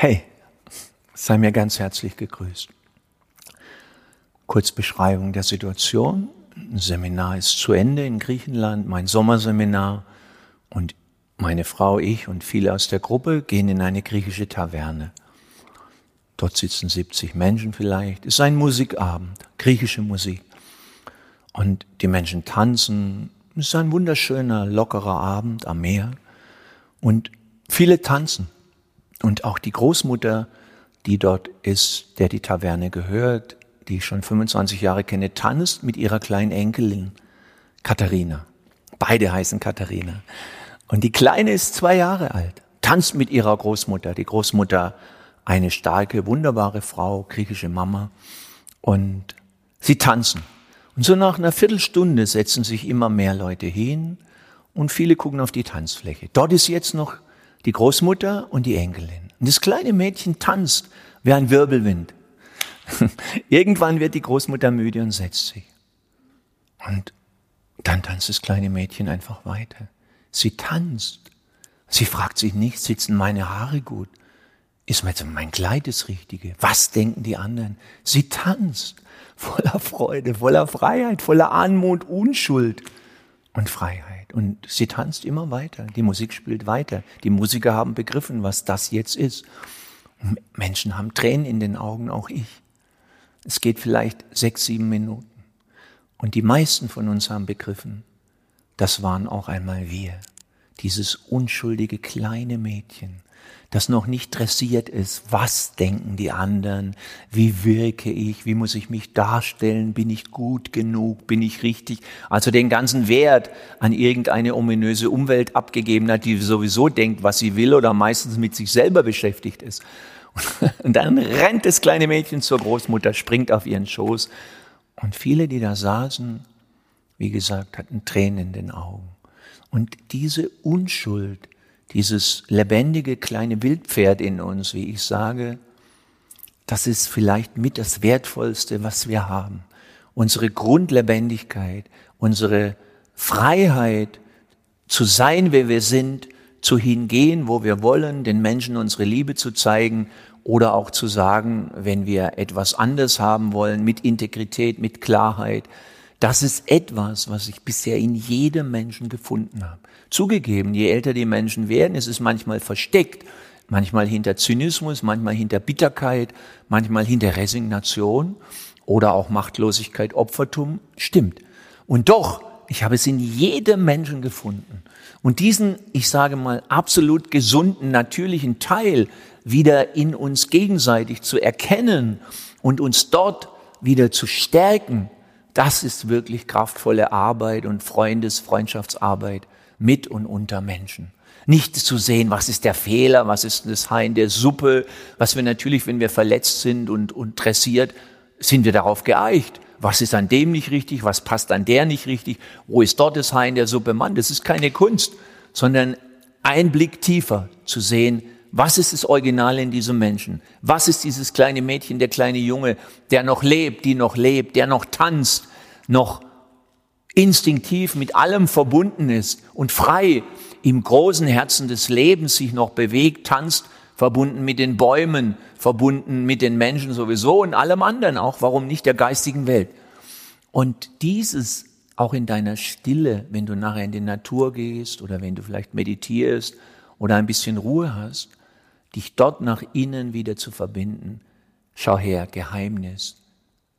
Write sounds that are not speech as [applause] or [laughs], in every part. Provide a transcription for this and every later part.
Hey, sei mir ganz herzlich gegrüßt. Kurz Beschreibung der Situation. Ein Seminar ist zu Ende in Griechenland, mein Sommerseminar. Und meine Frau, ich und viele aus der Gruppe gehen in eine griechische Taverne. Dort sitzen 70 Menschen vielleicht. Es ist ein Musikabend, griechische Musik. Und die Menschen tanzen. Es ist ein wunderschöner, lockerer Abend am Meer. Und viele tanzen. Und auch die Großmutter, die dort ist, der die Taverne gehört, die ich schon 25 Jahre kenne, tanzt mit ihrer kleinen Enkelin Katharina. Beide heißen Katharina. Und die Kleine ist zwei Jahre alt, tanzt mit ihrer Großmutter. Die Großmutter, eine starke, wunderbare Frau, griechische Mama. Und sie tanzen. Und so nach einer Viertelstunde setzen sich immer mehr Leute hin und viele gucken auf die Tanzfläche. Dort ist jetzt noch die Großmutter und die Enkelin. Und das kleine Mädchen tanzt wie ein Wirbelwind. [laughs] Irgendwann wird die Großmutter müde und setzt sich. Und dann tanzt das kleine Mädchen einfach weiter. Sie tanzt. Sie fragt sich nicht, sitzen meine Haare gut? Ist mein Kleid das Richtige? Was denken die anderen? Sie tanzt voller Freude, voller Freiheit, voller Anmut, Unschuld und Freiheit. Und sie tanzt immer weiter. Die Musik spielt weiter. Die Musiker haben begriffen, was das jetzt ist. Und Menschen haben Tränen in den Augen, auch ich. Es geht vielleicht sechs, sieben Minuten. Und die meisten von uns haben begriffen, das waren auch einmal wir. Dieses unschuldige kleine Mädchen, das noch nicht dressiert ist. Was denken die anderen? Wie wirke ich? Wie muss ich mich darstellen? Bin ich gut genug? Bin ich richtig? Also den ganzen Wert an irgendeine ominöse Umwelt abgegeben hat, die sowieso denkt, was sie will oder meistens mit sich selber beschäftigt ist. [laughs] Und dann rennt das kleine Mädchen zur Großmutter, springt auf ihren Schoß. Und viele, die da saßen, wie gesagt, hatten Tränen in den Augen. Und diese Unschuld, dieses lebendige kleine Wildpferd in uns, wie ich sage, das ist vielleicht mit das Wertvollste, was wir haben. Unsere Grundlebendigkeit, unsere Freiheit zu sein, wer wir sind, zu hingehen, wo wir wollen, den Menschen unsere Liebe zu zeigen oder auch zu sagen, wenn wir etwas anders haben wollen, mit Integrität, mit Klarheit, das ist etwas, was ich bisher in jedem Menschen gefunden habe. Zugegeben, je älter die Menschen werden, ist es manchmal versteckt, manchmal hinter Zynismus, manchmal hinter Bitterkeit, manchmal hinter Resignation oder auch Machtlosigkeit, Opfertum. Stimmt. Und doch, ich habe es in jedem Menschen gefunden. Und diesen, ich sage mal, absolut gesunden, natürlichen Teil wieder in uns gegenseitig zu erkennen und uns dort wieder zu stärken, das ist wirklich kraftvolle Arbeit und Freundes, Freundschaftsarbeit mit und unter Menschen. Nicht zu sehen, was ist der Fehler, was ist das Haar in der Suppe, was wir natürlich, wenn wir verletzt sind und, und dressiert, sind wir darauf geeicht. Was ist an dem nicht richtig, was passt an der nicht richtig, wo ist dort das Haar in der Suppe? Mann, das ist keine Kunst, sondern ein Blick tiefer zu sehen, was ist das Original in diesem Menschen? Was ist dieses kleine Mädchen, der kleine Junge, der noch lebt, die noch lebt, der noch tanzt, noch instinktiv mit allem verbunden ist und frei im großen Herzen des Lebens sich noch bewegt, tanzt, verbunden mit den Bäumen, verbunden mit den Menschen sowieso und allem anderen auch, warum nicht der geistigen Welt. Und dieses auch in deiner Stille, wenn du nachher in die Natur gehst oder wenn du vielleicht meditierst oder ein bisschen Ruhe hast, dich dort nach innen wieder zu verbinden. Schau her, Geheimnis.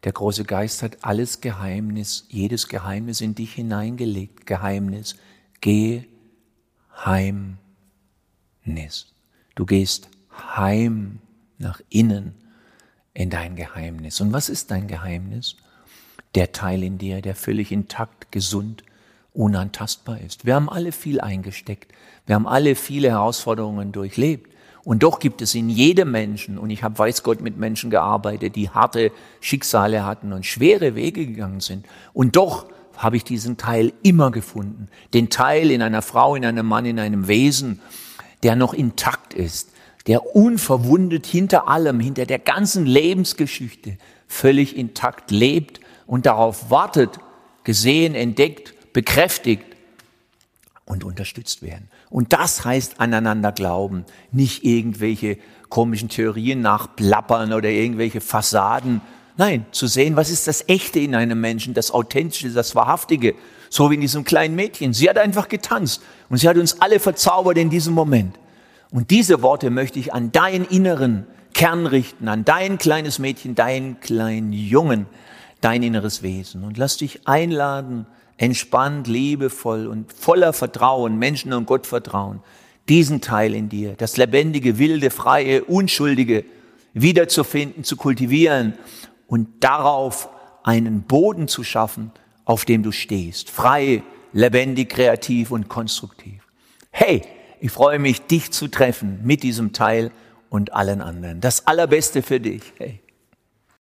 Der große Geist hat alles Geheimnis, jedes Geheimnis in dich hineingelegt. Geheimnis. Geh Heimnis. Du gehst heim nach innen in dein Geheimnis. Und was ist dein Geheimnis? Der Teil in dir, der völlig intakt, gesund, unantastbar ist. Wir haben alle viel eingesteckt. Wir haben alle viele Herausforderungen durchlebt. Und doch gibt es in jedem Menschen, und ich habe weiß Gott mit Menschen gearbeitet, die harte Schicksale hatten und schwere Wege gegangen sind. Und doch habe ich diesen Teil immer gefunden. Den Teil in einer Frau, in einem Mann, in einem Wesen, der noch intakt ist, der unverwundet hinter allem, hinter der ganzen Lebensgeschichte völlig intakt lebt und darauf wartet, gesehen, entdeckt, bekräftigt und unterstützt werden. Und das heißt aneinander glauben, nicht irgendwelche komischen Theorien nachplappern oder irgendwelche Fassaden. Nein, zu sehen, was ist das Echte in einem Menschen, das Authentische, das Wahrhaftige. So wie in diesem kleinen Mädchen. Sie hat einfach getanzt und sie hat uns alle verzaubert in diesem Moment. Und diese Worte möchte ich an deinen inneren Kern richten, an dein kleines Mädchen, deinen kleinen Jungen, dein inneres Wesen. Und lass dich einladen, entspannt, liebevoll und voller Vertrauen, Menschen und Gott vertrauen, diesen Teil in dir, das lebendige, wilde, freie, unschuldige wiederzufinden, zu kultivieren und darauf einen Boden zu schaffen, auf dem du stehst. Frei, lebendig, kreativ und konstruktiv. Hey, ich freue mich, dich zu treffen mit diesem Teil und allen anderen. Das Allerbeste für dich. Hey.